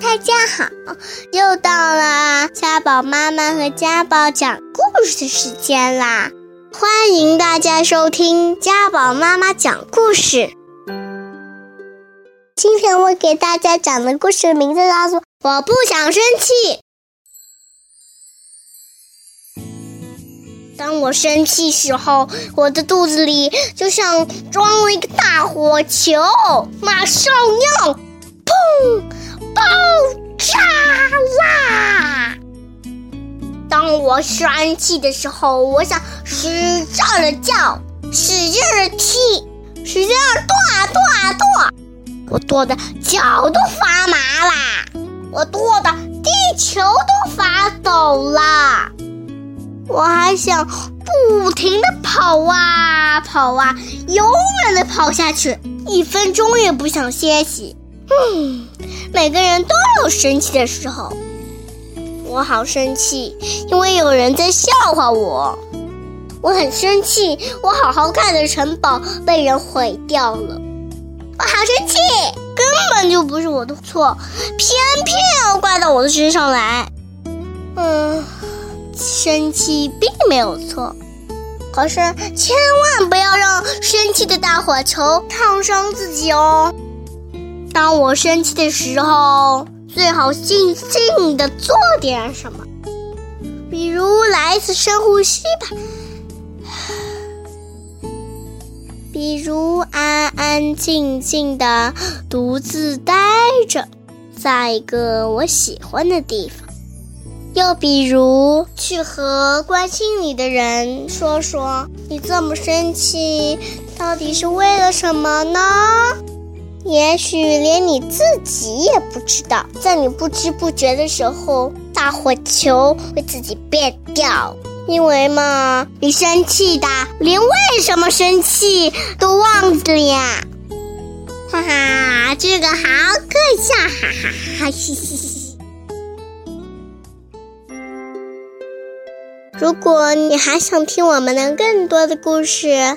大家好，又到了家宝妈妈和家宝讲故事的时间啦！欢迎大家收听家宝妈妈讲故事。今天我给大家讲的故事名字叫做《我不想生气》。当我生气时候，我的肚子里就像装了一个大火球，马上要砰爆炸啦！当我生气的时候，我想使劲的叫，使劲的踢，使劲的跺啊跺啊跺，我跺的脚都发麻啦，我跺的地球都发抖啦。我还想不停的跑啊跑啊，永远的跑下去，一分钟也不想歇息。嗯，每个人都有生气的时候，我好生气，因为有人在笑话我。我很生气，我好好看的城堡被人毁掉了。我好生气，根本就不是我的错，偏偏要怪到我的身上来。嗯。生气并没有错，可是千万不要让生气的大火球烫伤自己哦。当我生气的时候，最好静静的做点什么，比如来一次深呼吸吧，比如安安静静的独自待着，在一个我喜欢的地方。又比如，去和关心你的人说说，你这么生气，到底是为了什么呢？也许连你自己也不知道，在你不知不觉的时候，大火球会自己变掉。因为嘛，你生气的连为什么生气都忘了呀！哈哈，这个好可笑，哈哈哈！嘻嘻嘻。如果你还想听我们的更多的故事，